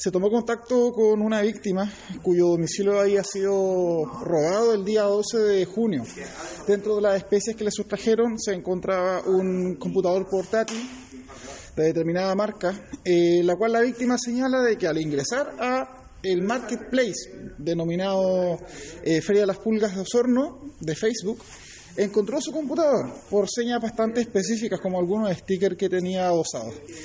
se tomó contacto con una víctima cuyo domicilio había sido robado el día 12 de junio. Dentro de las especies que le sustrajeron se encontraba un computador portátil de determinada marca, eh, la cual la víctima señala de que al ingresar a el marketplace denominado eh, Feria de las Pulgas de Osorno de Facebook, encontró su computador por señas bastante específicas como algunos stickers que tenía adosados.